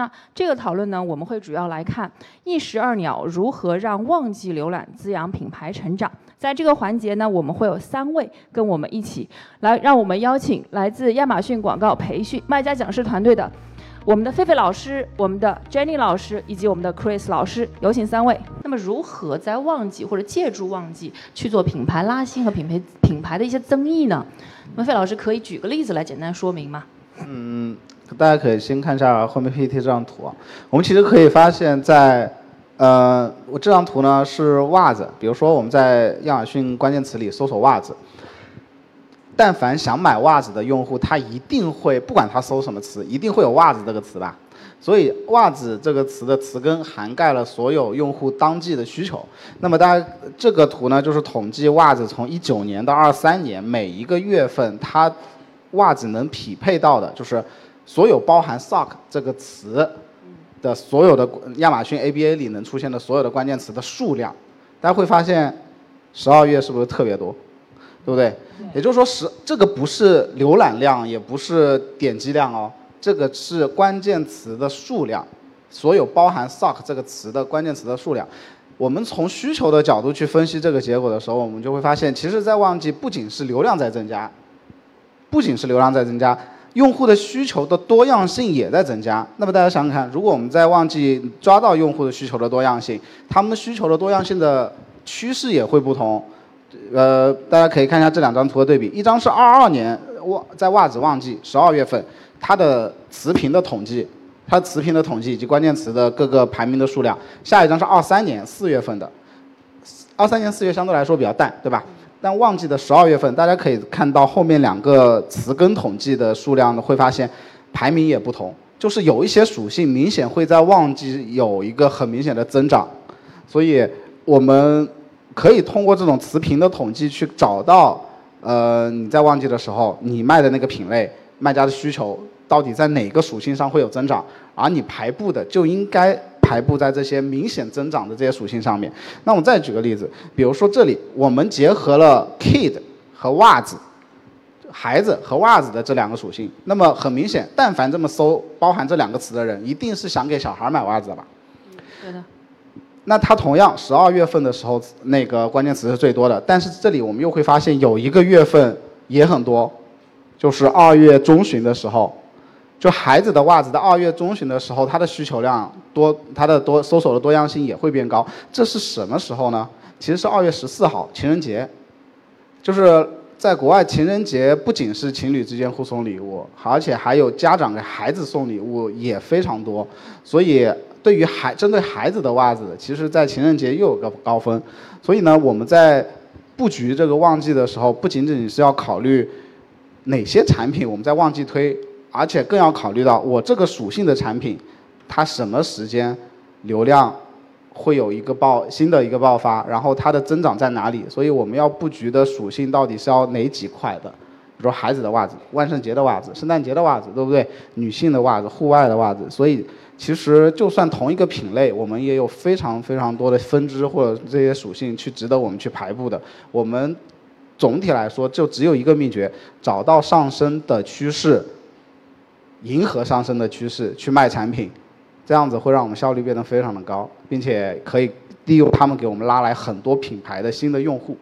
那这个讨论呢，我们会主要来看一石二鸟如何让旺季浏览滋养品牌成长。在这个环节呢，我们会有三位跟我们一起来，让我们邀请来自亚马逊广告培训卖家讲师团队的我们的菲菲老师、我们的 Jenny 老师以及我们的 Chris 老师，有请三位。那么，如何在旺季或者借助旺季去做品牌拉新和品牌品牌的一些增益呢？那么，费老师可以举个例子来简单说明吗？嗯。大家可以先看一下后面 PPT 这张图，我们其实可以发现，在呃，我这张图呢是袜子，比如说我们在亚马逊关键词里搜索袜子，但凡想买袜子的用户，他一定会不管他搜什么词，一定会有袜子这个词吧，所以袜子这个词的词根涵盖了所有用户当季的需求。那么大家这个图呢，就是统计袜子从一九年到二三年每一个月份，它袜子能匹配到的，就是。所有包含 sock 这个词的所有的亚马逊 ABA 里能出现的所有的关键词的数量，大家会发现，十二月是不是特别多，对不对？也就是说，十这个不是浏览量，也不是点击量哦，这个是关键词的数量，所有包含 sock 这个词的关键词的数量。我们从需求的角度去分析这个结果的时候，我们就会发现，其实，在旺季不仅是流量在增加，不仅是流量在增加。用户的需求的多样性也在增加。那么大家想想看，如果我们在旺季抓到用户的需求的多样性，他们的需求的多样性的趋势也会不同。呃，大家可以看一下这两张图的对比，一张是二二年袜在袜子旺季十二月份，它的词频的统计，它词频的统计以及关键词的各个排名的数量。下一张是二三年四月份的，二三年四月相对来说比较淡，对吧？但旺季的十二月份，大家可以看到后面两个词根统计的数量呢，会发现排名也不同，就是有一些属性明显会在旺季有一个很明显的增长，所以我们可以通过这种词频的统计去找到，呃，你在旺季的时候你卖的那个品类，卖家的需求到底在哪个属性上会有增长，而你排布的就应该。排布在这些明显增长的这些属性上面。那我们再举个例子，比如说这里我们结合了 kid 和袜子，孩子和袜子的这两个属性。那么很明显，但凡这么搜包含这两个词的人，一定是想给小孩买袜子的吧？对的。那它同样十二月份的时候，那个关键词是最多的。但是这里我们又会发现有一个月份也很多，就是二月中旬的时候。就孩子的袜子，在二月中旬的时候，它的需求量多，它的多搜索的多样性也会变高。这是什么时候呢？其实是二月十四号，情人节。就是在国外，情人节不仅是情侣之间互送礼物，而且还有家长给孩子送礼物也非常多。所以，对于孩针对孩子的袜子，其实在情人节又有个高峰。所以呢，我们在布局这个旺季的时候，不仅仅是要考虑哪些产品我们在旺季推。而且更要考虑到我这个属性的产品，它什么时间流量会有一个爆新的一个爆发，然后它的增长在哪里？所以我们要布局的属性到底是要哪几块的？比如说孩子的袜子、万圣节的袜子、圣诞节的袜子，对不对？女性的袜子、户外的袜子。所以其实就算同一个品类，我们也有非常非常多的分支或者这些属性去值得我们去排布的。我们总体来说就只有一个秘诀：找到上升的趋势。迎合上升的趋势去卖产品，这样子会让我们效率变得非常的高，并且可以利用他们给我们拉来很多品牌的新的用户。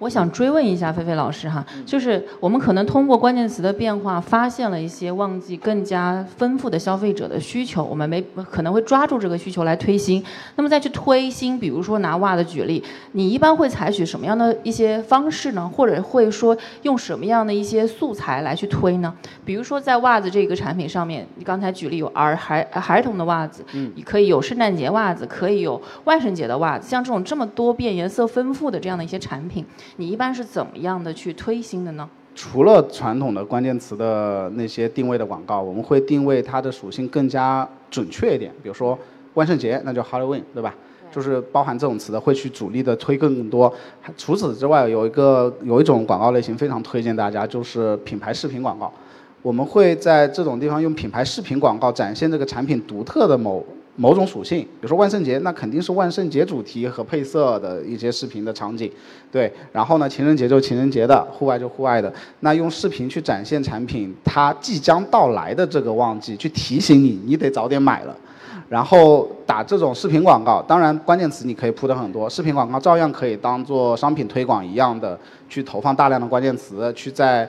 我想追问一下菲菲老师哈，就是我们可能通过关键词的变化，发现了一些旺季更加丰富的消费者的需求，我们没可能会抓住这个需求来推新。那么再去推新，比如说拿袜子举例，你一般会采取什么样的一些方式呢？或者会说用什么样的一些素材来去推呢？比如说在袜子这个产品上面，你刚才举例有儿孩孩童的袜子，嗯，你可以有圣诞节袜子，可以有万圣节的袜子，像这种这么多变、颜色丰富的这样的一些产品。你一般是怎么样的去推新的呢？除了传统的关键词的那些定位的广告，我们会定位它的属性更加准确一点。比如说万圣节，那就 Halloween，对吧？就是包含这种词的，会去主力的推更多。除此之外，有一个有一种广告类型非常推荐大家，就是品牌视频广告。我们会在这种地方用品牌视频广告展现这个产品独特的某。某种属性，比如说万圣节，那肯定是万圣节主题和配色的一些视频的场景，对。然后呢，情人节就情人节的，户外就户外的。那用视频去展现产品它即将到来的这个旺季，去提醒你，你得早点买了。然后打这种视频广告，当然关键词你可以铺的很多，视频广告照样可以当做商品推广一样的去投放大量的关键词，去在。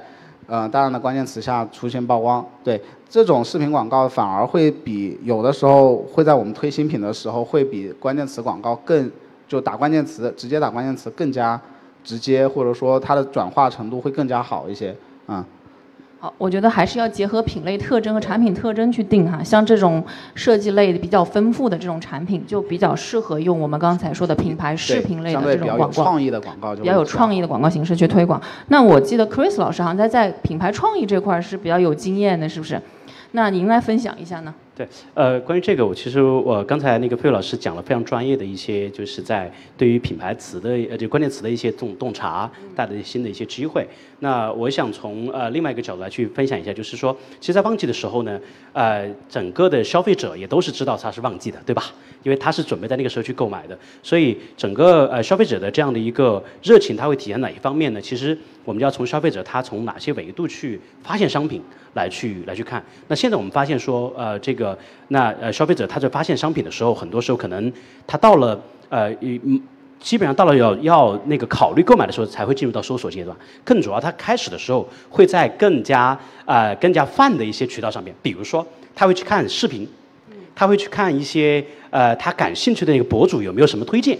呃，大量的关键词下出现曝光，对这种视频广告反而会比有的时候会在我们推新品的时候会比关键词广告更就打关键词直接打关键词更加直接，或者说它的转化程度会更加好一些，啊。好，我觉得还是要结合品类特征和产品特征去定哈。像这种设计类的比较丰富的这种产品，就比较适合用我们刚才说的品牌视频类的这种广告，比较有创意的广告，比较有创意的广告形式去推广。那我记得 Chris 老师好像在在品牌创意这块是比较有经验的，是不是？那您来分享一下呢？对，呃，关于这个，我其实我刚才那个费老师讲了非常专业的一些，就是在对于品牌词的呃就关键词的一些洞洞察，带来新的一些机会。那我想从呃另外一个角度来去分享一下，就是说，其实，在旺季的时候呢，呃，整个的消费者也都是知道它是旺季的，对吧？因为他是准备在那个时候去购买的，所以整个呃消费者的这样的一个热情，它会体现哪一方面呢？其实我们要从消费者他从哪些维度去发现商品来去来去看。那现在我们发现说，呃，这个那呃消费者他在发现商品的时候，很多时候可能他到了呃。基本上到了要要那个考虑购买的时候，才会进入到搜索阶段。更主要，他开始的时候会在更加呃更加泛的一些渠道上面，比如说他会去看视频，他会去看一些呃他感兴趣的那个博主有没有什么推荐，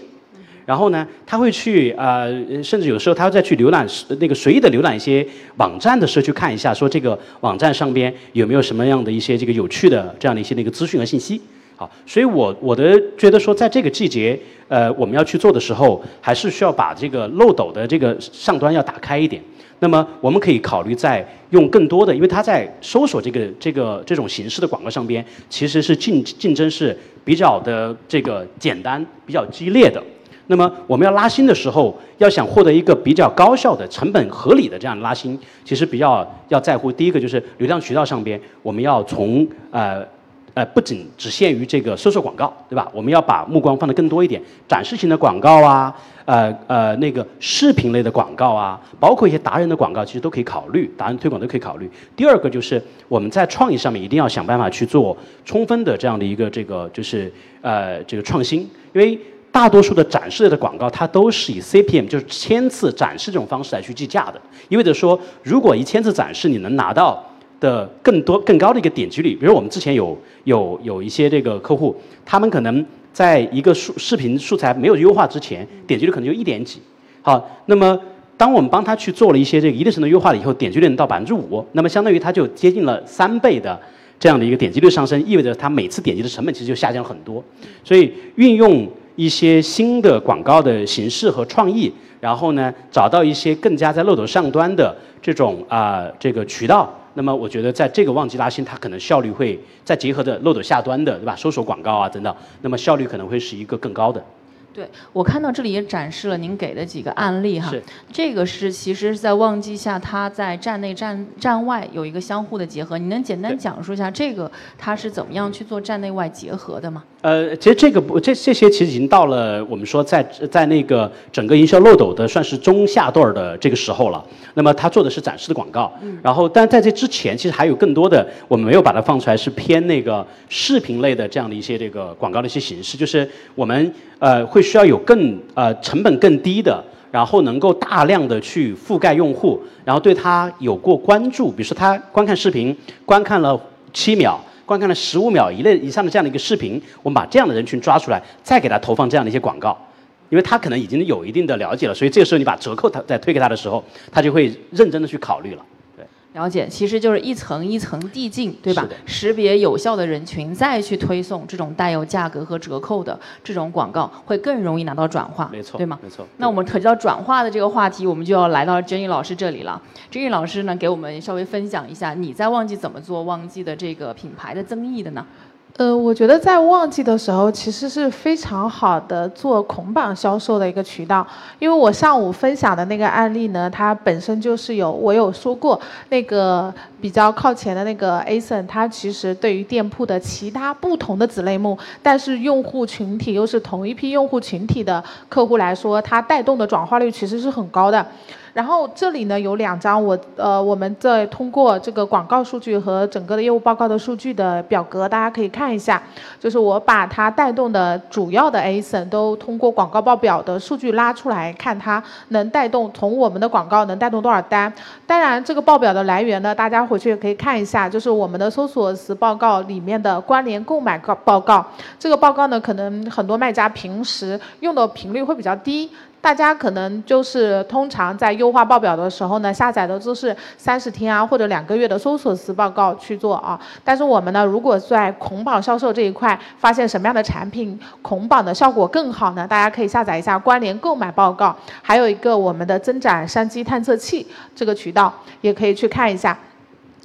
然后呢，他会去呃甚至有时候他会再去浏览那个随意的浏览一些网站的时候去看一下，说这个网站上边有没有什么样的一些这个有趣的这样的一些那个资讯和信息。好，所以我我的觉得说，在这个季节，呃，我们要去做的时候，还是需要把这个漏斗的这个上端要打开一点。那么，我们可以考虑在用更多的，因为它在搜索这个这个这种形式的广告上边，其实是竞竞争是比较的这个简单、比较激烈的。那么，我们要拉新的时候，要想获得一个比较高效的、成本合理的这样拉新，其实比较要在乎第一个就是流量渠道上边，我们要从呃。呃，不仅只限于这个搜索广告，对吧？我们要把目光放得更多一点，展示型的广告啊，呃呃，那个视频类的广告啊，包括一些达人的广告，其实都可以考虑，达人推广都可以考虑。第二个就是我们在创意上面一定要想办法去做充分的这样的一个这个就是呃这个创新，因为大多数的展示类的广告它都是以 CPM 就是千次展示这种方式来去计价的，意味着说如果一千次展示你能拿到。的更多更高的一个点击率，比如我们之前有有有一些这个客户，他们可能在一个素视频素材没有优化之前，点击率可能就一点几。好，那么当我们帮他去做了一些这个一定程度优化了以后，点击率能到百分之五，那么相当于他就接近了三倍的这样的一个点击率上升，意味着他每次点击的成本其实就下降很多。所以运用一些新的广告的形式和创意，然后呢找到一些更加在漏斗上端的这种啊这个渠道。那么我觉得在这个旺季拉新，它可能效率会再结合着漏斗下端的，对吧？搜索广告啊等等，那么效率可能会是一个更高的。对我看到这里也展示了您给的几个案例哈，这个是其实是在旺季下，它在站内站站外有一个相互的结合。你能简单讲述一下这个它是怎么样去做站内外结合的吗？呃，其实这个不这这些其实已经到了我们说在在那个整个营销漏斗的算是中下段的这个时候了。那么它做的是展示的广告，然后但在这之前其实还有更多的我们没有把它放出来，是偏那个视频类的这样的一些这个广告的一些形式，就是我们呃会需要有更呃成本更低的，然后能够大量的去覆盖用户，然后对他有过关注，比如说他观看视频观看了七秒。观看了十五秒以内以上的这样的一个视频，我们把这样的人群抓出来，再给他投放这样的一些广告，因为他可能已经有一定的了解了，所以这个时候你把折扣他再推给他的时候，他就会认真的去考虑了。了解，其实就是一层一层递进，对吧？识别有效的人群，再去推送这种带有价格和折扣的这种广告，会更容易拿到转化，没错，对吗？没错。那我们提到转化的这个话题，我们就要来到 Jenny 老师这里了。Jenny 老师呢，给我们稍微分享一下，你在旺季怎么做旺季的这个品牌的增益的呢？呃，我觉得在旺季的时候，其实是非常好的做捆绑销售的一个渠道。因为我上午分享的那个案例呢，它本身就是有我有说过，那个比较靠前的那个 ASIN，它其实对于店铺的其他不同的子类目，但是用户群体又是同一批用户群体的客户来说，它带动的转化率其实是很高的。然后这里呢有两张我呃我们在通过这个广告数据和整个的业务报告的数据的表格，大家可以看一下，就是我把它带动的主要的 ASIN 都通过广告报表的数据拉出来看，它能带动从我们的广告能带动多少单。当然这个报表的来源呢，大家回去也可以看一下，就是我们的搜索词报告里面的关联购买告报告。这个报告呢，可能很多卖家平时用的频率会比较低。大家可能就是通常在优化报表的时候呢，下载的都是三十天啊或者两个月的搜索词报告去做啊。但是我们呢，如果在捆绑销售这一块发现什么样的产品捆绑的效果更好呢？大家可以下载一下关联购买报告，还有一个我们的增长商机探测器这个渠道也可以去看一下。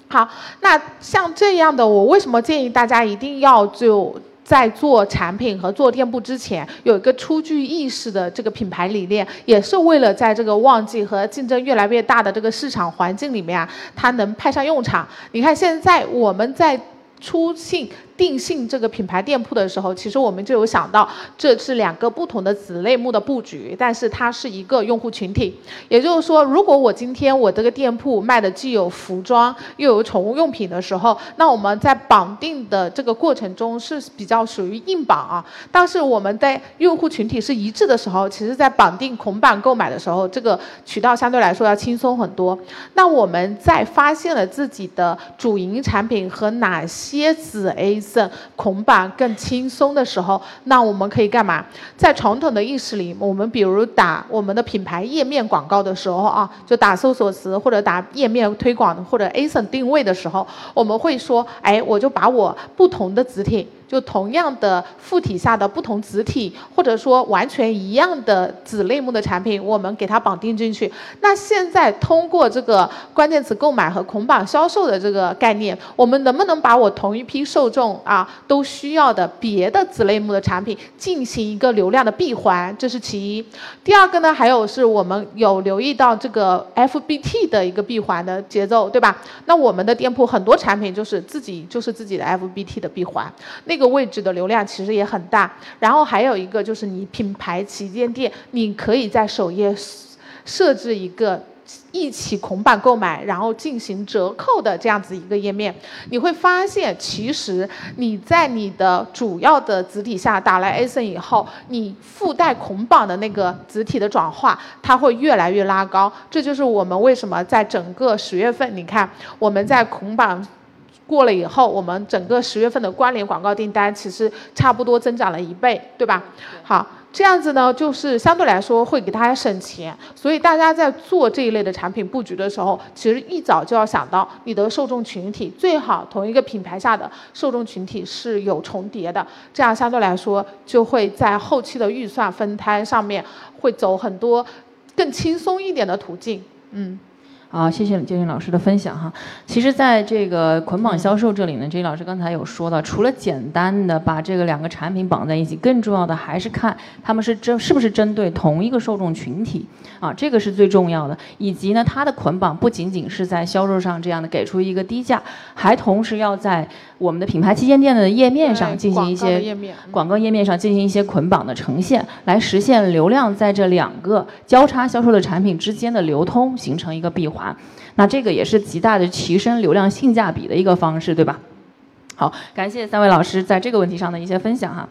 好，那像这样的，我为什么建议大家一定要就？在做产品和做店铺之前，有一个初具意识的这个品牌理念，也是为了在这个旺季和竞争越来越大的这个市场环境里面啊，它能派上用场。你看现在我们在出信。定性这个品牌店铺的时候，其实我们就有想到，这是两个不同的子类目的布局，但是它是一个用户群体。也就是说，如果我今天我这个店铺卖的既有服装又有宠物用品的时候，那我们在绑定的这个过程中是比较属于硬绑啊。但是我们在用户群体是一致的时候，其实在绑定捆绑购买的时候，这个渠道相对来说要轻松很多。那我们在发现了自己的主营产品和哪些子 A。捆绑更轻松的时候，那我们可以干嘛？在传统的意识里，我们比如打我们的品牌页面广告的时候啊，就打搜索词或者打页面推广或者 ASIN 定位的时候，我们会说，哎，我就把我不同的子体。就同样的附体下的不同子体，或者说完全一样的子类目的产品，我们给它绑定进去。那现在通过这个关键词购买和捆绑销售的这个概念，我们能不能把我同一批受众啊都需要的别的子类目的产品进行一个流量的闭环？这是其一。第二个呢，还有是我们有留意到这个 FBT 的一个闭环的节奏，对吧？那我们的店铺很多产品就是自己就是自己的 FBT 的闭环。那这个位置的流量其实也很大，然后还有一个就是你品牌旗舰店，你可以在首页设置一个一起捆绑购买，然后进行折扣的这样子一个页面，你会发现其实你在你的主要的子体下打了 ASIN 以后，你附带捆绑的那个子体的转化，它会越来越拉高。这就是我们为什么在整个十月份，你看我们在捆绑。过了以后，我们整个十月份的关联广告订单其实差不多增长了一倍，对吧？好，这样子呢，就是相对来说会给大家省钱。所以大家在做这一类的产品布局的时候，其实一早就要想到你的受众群体最好同一个品牌下的受众群体是有重叠的，这样相对来说就会在后期的预算分摊上面会走很多更轻松一点的途径。嗯。好，谢谢建军老师的分享哈。其实，在这个捆绑销售这里呢，建军老师刚才有说到，除了简单的把这个两个产品绑在一起，更重要的还是看他们是针是不是针对同一个受众群体啊，这个是最重要的。以及呢，它的捆绑不仅仅是在销售上这样的给出一个低价，还同时要在我们的品牌旗舰店的页面上进行一些广告页面上进行一些捆绑的呈现，来实现流量在这两个交叉销售的产品之间的流通，形成一个闭环。那这个也是极大的提升流量性价比的一个方式，对吧？好，感谢三位老师在这个问题上的一些分享哈。